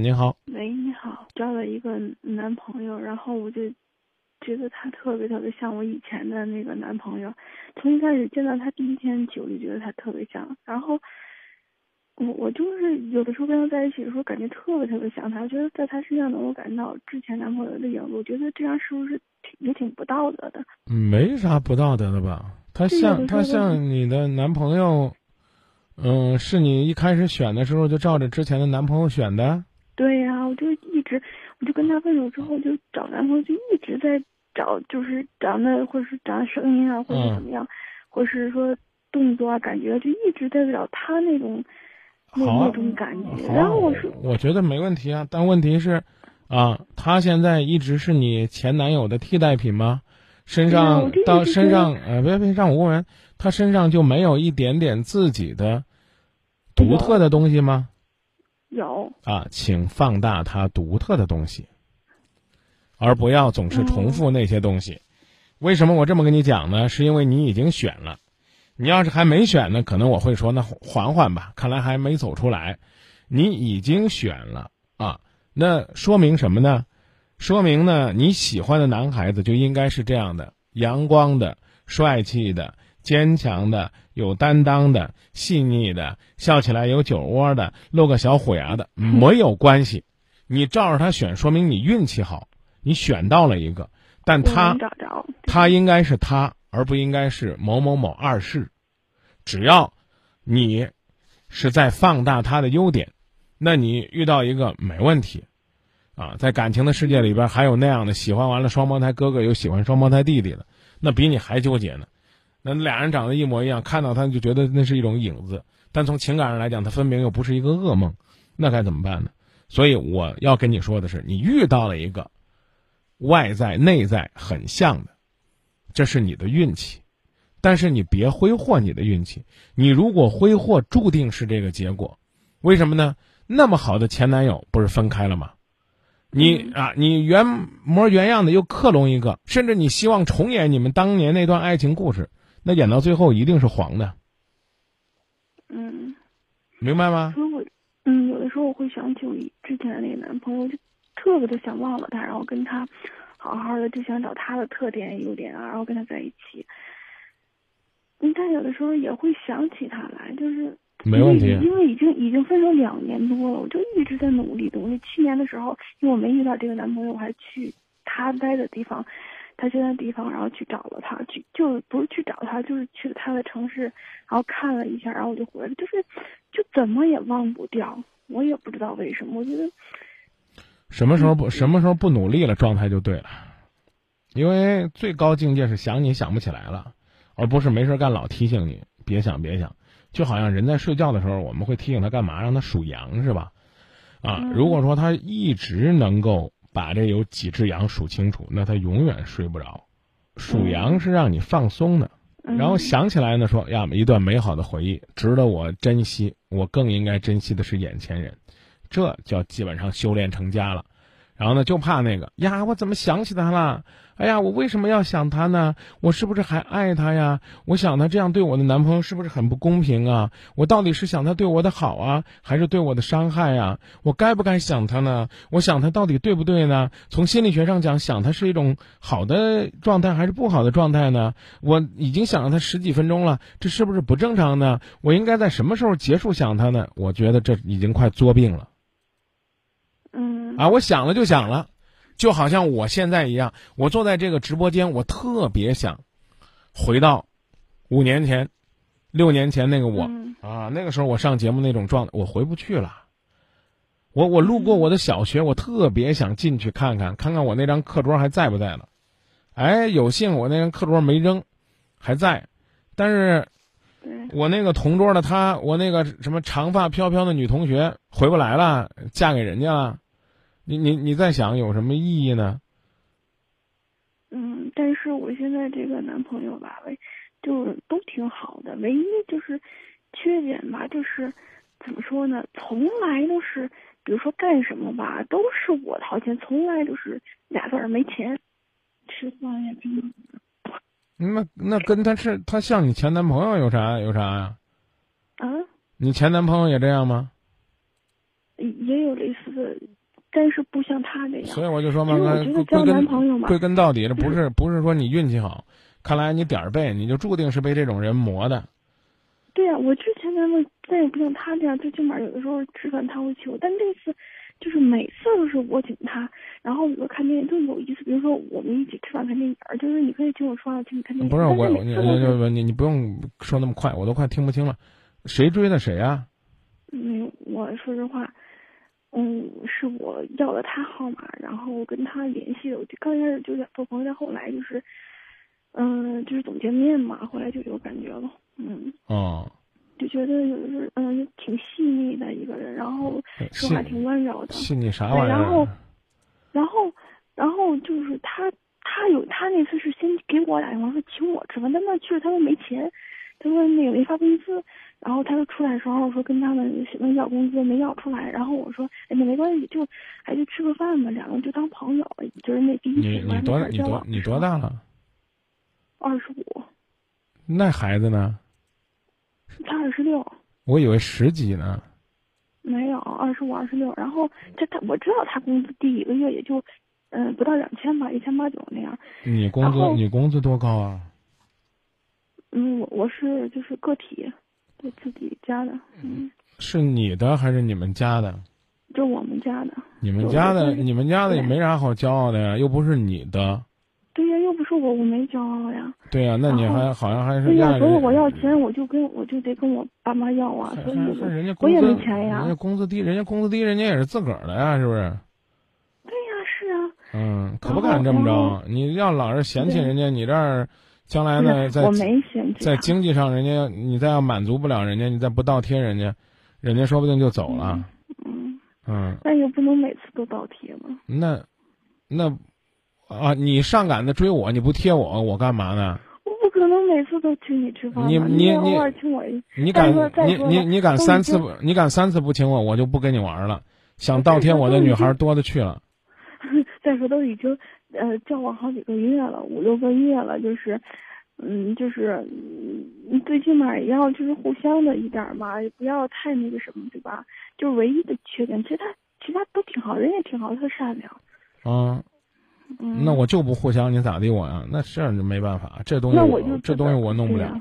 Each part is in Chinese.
您好，喂，你好，交了一个男朋友，然后我就觉得他特别特别像我以前的那个男朋友，从一开始见到他第一天起，我就觉得他特别像，然后我我就是有的时候跟他在一起的时候，感觉特别特别像他，觉得在他身上能够感到之前男朋友的影子，我觉得这样是不是挺也挺不道德的？没啥不道德的吧？他像他像你的男朋友，嗯，是你一开始选的时候就照着之前的男朋友选的？对呀，我就一直，我就跟他分手之后就找男朋友，就一直在找，就是长得或者是长得声音啊，或者怎么样，或是说动作啊，感觉就一直在找他那种那那种感觉。然后我说，我觉得没问题啊，但问题是，啊，他现在一直是你前男友的替代品吗？身上到身上，呃，别别让我问问，他身上就没有一点点自己的独特的东西吗？有啊，请放大它独特的东西，而不要总是重复那些东西。为什么我这么跟你讲呢？是因为你已经选了，你要是还没选呢，可能我会说那缓缓吧，看来还没走出来。你已经选了啊，那说明什么呢？说明呢，你喜欢的男孩子就应该是这样的：阳光的、帅气的。坚强的、有担当的、细腻的，笑起来有酒窝的，露个小虎牙的，没有关系。你照着他选，说明你运气好，你选到了一个。但他他应该是他，而不应该是某某某二世。只要你是在放大他的优点，那你遇到一个没问题。啊，在感情的世界里边，还有那样的喜欢完了双胞胎哥哥又喜欢双胞胎弟弟的，那比你还纠结呢。那俩人长得一模一样，看到他就觉得那是一种影子，但从情感上来讲，他分明又不是一个噩梦，那该怎么办呢？所以我要跟你说的是，你遇到了一个外在内在很像的，这是你的运气，但是你别挥霍你的运气。你如果挥霍，注定是这个结果。为什么呢？那么好的前男友不是分开了吗？你啊，你原模原样的又克隆一个，甚至你希望重演你们当年那段爱情故事。那演到最后一定是黄的，嗯，明白吗？我，嗯，有的时候我会想起我之前的那个男朋友，就特别的想忘了他，然后跟他好好的，就想找他的特点、优点啊，然后跟他在一起。嗯，但有的时候也会想起他来，就是没问题，因为已经已经分手两年多了，我就一直在努力努力。去年的时候，因为我没遇到这个男朋友，我还去他待的地方。他现在地方，然后去找了他，去就不是去找他，就是去了他的城市，然后看了一下，然后我就回来，就是就怎么也忘不掉，我也不知道为什么。我觉得什么时候不什么时候不努力了，状态就对了。因为最高境界是想你想不起来了，而不是没事干老提醒你别想别想。就好像人在睡觉的时候，我们会提醒他干嘛？让他数羊是吧？啊，如果说他一直能够。把这有几只羊数清楚，那他永远睡不着。数羊是让你放松的，然后想起来呢，说呀，一段美好的回忆值得我珍惜。我更应该珍惜的是眼前人，这叫基本上修炼成家了。然后呢，就怕那个呀，我怎么想起他了？哎呀，我为什么要想他呢？我是不是还爱他呀？我想他这样对我的男朋友是不是很不公平啊？我到底是想他对我的好啊，还是对我的伤害呀？我该不该想他呢？我想他到底对不对呢？从心理学上讲，想他是一种好的状态还是不好的状态呢？我已经想了他十几分钟了，这是不是不正常呢？我应该在什么时候结束想他呢？我觉得这已经快作病了。嗯啊，我想了就想了，就好像我现在一样，我坐在这个直播间，我特别想回到五年前、六年前那个我啊，那个时候我上节目那种状态，我回不去了。我我路过我的小学，我特别想进去看看，看看我那张课桌还在不在了。哎，有幸我那张课桌没扔，还在，但是，我那个同桌的她，我那个什么长发飘飘的女同学回不来了，嫁给人家了。你你你在想有什么意义呢？嗯，但是我现在这个男朋友吧，唯就都挺好的，唯一就是缺点吧，就是怎么说呢？从来都是，比如说干什么吧，都是我掏钱，从来都是俩字儿没钱，吃饭呀什么。那那跟他是他像你前男朋友有啥有啥呀？啊？你前男朋友也这样吗？也有类似的，但是不像他这样。所以我就说嘛，因为我觉得交归男朋友嘛，根归根到底，这不是不是说你运气好，看来你点儿背，你就注定是被这种人磨的。对呀、我之前咱们再也不像他这样，最起码有的时候吃饭他会请我，但这次就是每次都是我请他，然后比如看电影都有一次，比如说我们一起吃饭看电影，就是你可以请我吃饭，我请你看电影。不是我，你你你不用说那么快，我都快听不清了。谁追的谁啊？没有，我说实话，嗯，是我要了他号码，然后我跟他联系的。我就刚开始就想做朋友，但后来就是，嗯，就是总见面嘛，后来就有感觉了，嗯，哦，就觉得有的是嗯挺细腻的一个人，然后说话挺温柔的，信你啥玩意儿然后？然后然后就是他他有他那次是先给我打电话说请我吃饭，但那去了他说没钱，他说那个没发工资，然后他就出来的时候说跟他们能要工资没要出来，然后我说哎那没关系，就还就吃个饭嘛，两个人就当朋友，就是那第一你你多你多你多？大了？二十五，那孩子呢？他二十六。我以为十几呢。没有，二十五、二十六。然后这他我知道他工资低，一个月也就，嗯、不到两千吧，一千八九那样。你工资你工资多高啊？嗯，我我是就是个体，对自己家的，嗯，是你的还是你们家的？就我们家的。你们家的你们家的也没啥好骄傲的呀，又不是你的。对呀，又不是我，我没骄傲呀。对呀、那你还好像还是对呀，所以我要钱，我就跟我就得跟我爸妈要啊，还所以人家我也工资没钱呀人家。工资低，人家工资低，人家也是自个儿的呀，是不是？对呀，是啊。嗯，可不敢这么着。你要老是嫌弃人家，你这儿将来呢，在我没嫌弃在经济上，人家你再要满足不了人家，你再不倒贴人家，人家说不定就走了。嗯，嗯，那也不能每次都倒贴嘛。那那啊，你上赶着追我，你不贴我，我干嘛呢？我不可能每次都请你吃饭吧你你偶你尔请我一你敢你你你敢三次不你敢三次不请我，我就不跟你玩了。想倒贴我的女孩多的去了。再说都已经呃交往好几个月了，五六个月了，就是，嗯，就是，嗯，最起码也要就是互相的一点儿嘛，也不要太那个什么，对吧？就唯一的缺点，其实他其他都挺好，人也挺好，特善良。啊，嗯，那我就不互相，你咋地我呀？那这样就没办法，这东西那我就这东西我弄不了。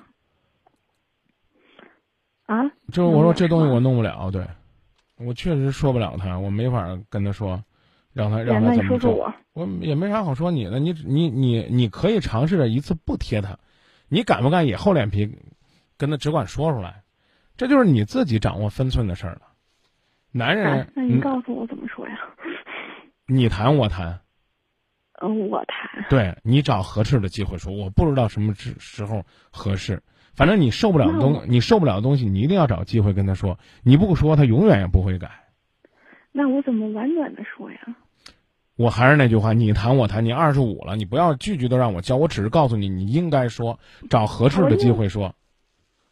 啊，就是我说这东西我弄不了，对，我确实说不了他，我没法跟他说，让他哎让他怎么做。说说我，我也没啥好说你的，你你你你可以尝试着一次不贴他，你敢不敢也厚脸皮跟他只管说出来？这就是你自己掌握分寸的事儿了。男人哎，那你嗯告诉我怎么说呀？你谈我谈，嗯，我谈。对你找合适的机会说，我不知道什么时时候合适，反正你受不了的东你受不了的东西，你一定要找机会跟他说，你不说他永远也不会改。那我怎么婉转的说呀？我还是那句话，你谈我谈，你二十五了，你不要句句都让我教，我只是告诉你，你应该说，找合适的机会说。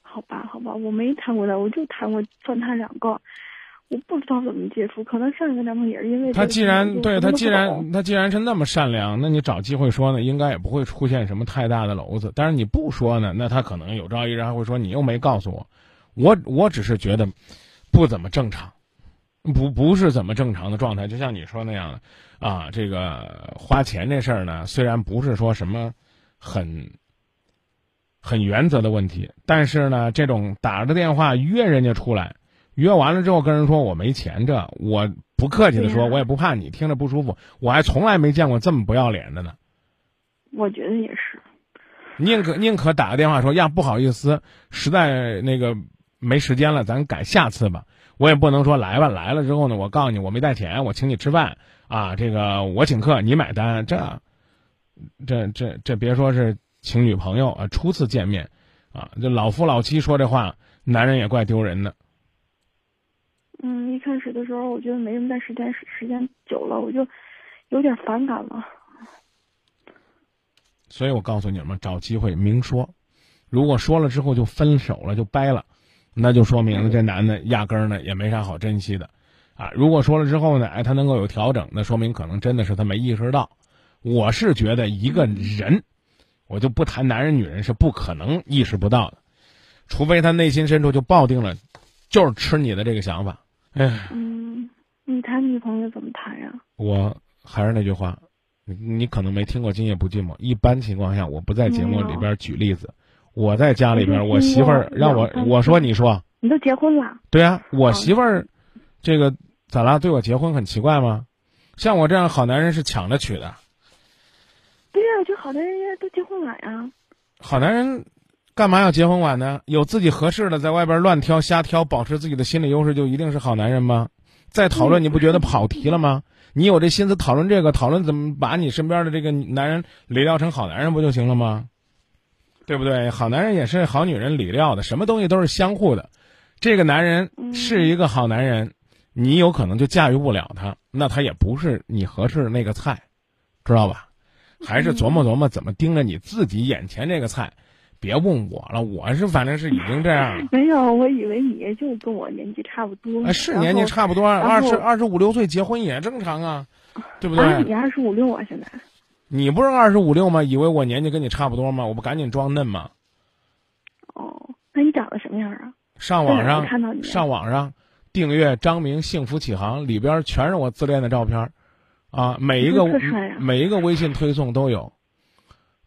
好吧，好吧，我没谈过的，我就谈过算他两个，我不知道怎么接触，可能上一个男朋友也是因为他既然对他既然他既然是那么善良，那你找机会说呢，应该也不会出现什么太大的篓子。但是你不说呢，那他可能有朝一日还会说你又没告诉我，我我只是觉得不怎么正常，不不是怎么正常的状态。就像你说那样的啊，这个花钱这事儿呢，虽然不是说什么很很原则的问题，但是呢，这种打着电话约人家出来。约完了之后跟人说我没钱，这我不客气的说，我也不怕你听着不舒服，我还从来没见过这么不要脸的呢。我觉得也是。宁可宁可打个电话说呀，不好意思，实在那个没时间了，咱改下次吧。我也不能说来吧，来了之后呢，我告诉你我没带钱，我请你吃饭啊，这个我请客，你买单，这这这这别说是请女朋友啊，初次见面啊，这老夫老妻说这话，男人也怪丢人的。嗯，一开始的时候我觉得没什么，但时间时间久了，我就有点反感了。所以我告诉你们，找机会明说。如果说了之后就分手了，就掰了，那就说明了这男的压根儿呢也没啥好珍惜的，啊。如果说了之后呢，哎，他能够有调整，那说明可能真的是他没意识到。我是觉得一个人，我就不谈男人女人是不可能意识不到的，除非他内心深处就抱定了，就是吃你的这个想法。哎，嗯，你谈女朋友怎么谈呀？我还是那句话，你你可能没听过《今夜不寂寞》。一般情况下，我不在节目里边举例子。我在家里边，我媳妇儿让我我说你说，你都结婚了？对啊，我媳妇儿，这个咋啦？对我结婚很奇怪吗？像我这样好男人是抢着娶的。对呀，我觉得好男人都结婚晚呀。好男人，干嘛要结婚晚呢？有自己合适的，在外边乱挑瞎挑，保持自己的心理优势，就一定是好男人吗？再讨论，你不觉得跑题了吗？你有这心思讨论这个，讨论怎么把你身边的这个男人理料成好男人，不就行了吗？对不对？好男人也是好女人理料的，什么东西都是相互的。这个男人是一个好男人，你有可能就驾驭不了他，那他也不是你合适的那个菜，知道吧？还是琢磨琢磨怎么盯着你自己眼前这个菜，别问我了，我是反正是已经这样了。没有，我以为你就跟我年纪差不多。是年纪差不多，二十二十五六岁结婚也正常啊，对不对？你二十五六啊，现在。你不是二十五六吗？以为我年纪跟你差不多吗？我不赶紧装嫩吗？哦，那你长得什么样啊？上网上上网上订阅张明幸福启航，里边全是我自恋的照片，啊，每一个每一个微信推送都有。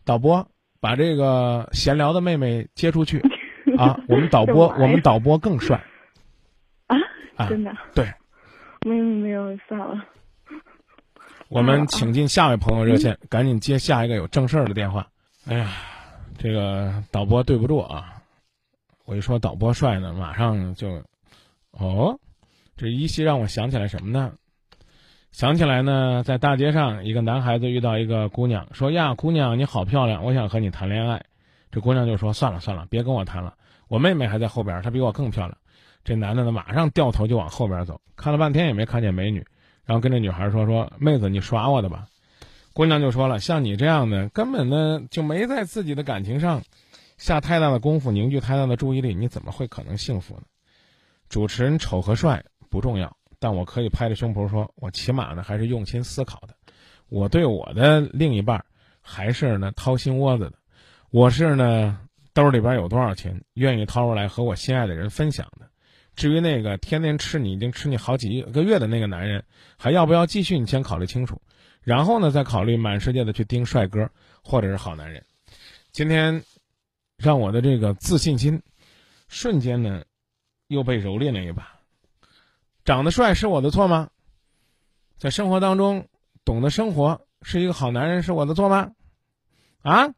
导播把这个闲聊的妹妹接出去，啊，我们导播我们导播更帅。啊，真的？对。没有没有，算了。我们请进下位朋友热线，赶紧接下一个有正事儿的电话。哎呀，这个导播对不住啊！我一说导播帅呢，马上就，哦，这依稀让我想起来什么呢？想起来呢，在大街上，一个男孩子遇到一个姑娘，说：“呀，姑娘你好漂亮，我想和你谈恋爱。”这姑娘就说：“算了算了，别跟我谈了，我妹妹还在后边，她比我更漂亮。”这男的呢，马上掉头就往后边走，看了半天也没看见美女。然后跟这女孩说说，妹子，你耍我的吧。姑娘就说了，像你这样的，根本呢就没在自己的感情上下太大的功夫，凝聚太大的注意力，你怎么会可能幸福呢？主持人丑和帅不重要，但我可以拍着胸脯说，我起码呢还是用心思考的。我对我的另一半还是呢掏心窝子的。我是呢兜里边有多少钱，愿意掏出来和我心爱的人分享的。至于那个天天吃你已经吃你好几个月的那个男人，还要不要继续？你先考虑清楚，然后呢再考虑满世界的去盯帅哥或者是好男人。今天，让我的这个自信心瞬间呢又被蹂躏了一把。长得帅是我的错吗？在生活当中懂得生活是一个好男人是我的错吗？啊？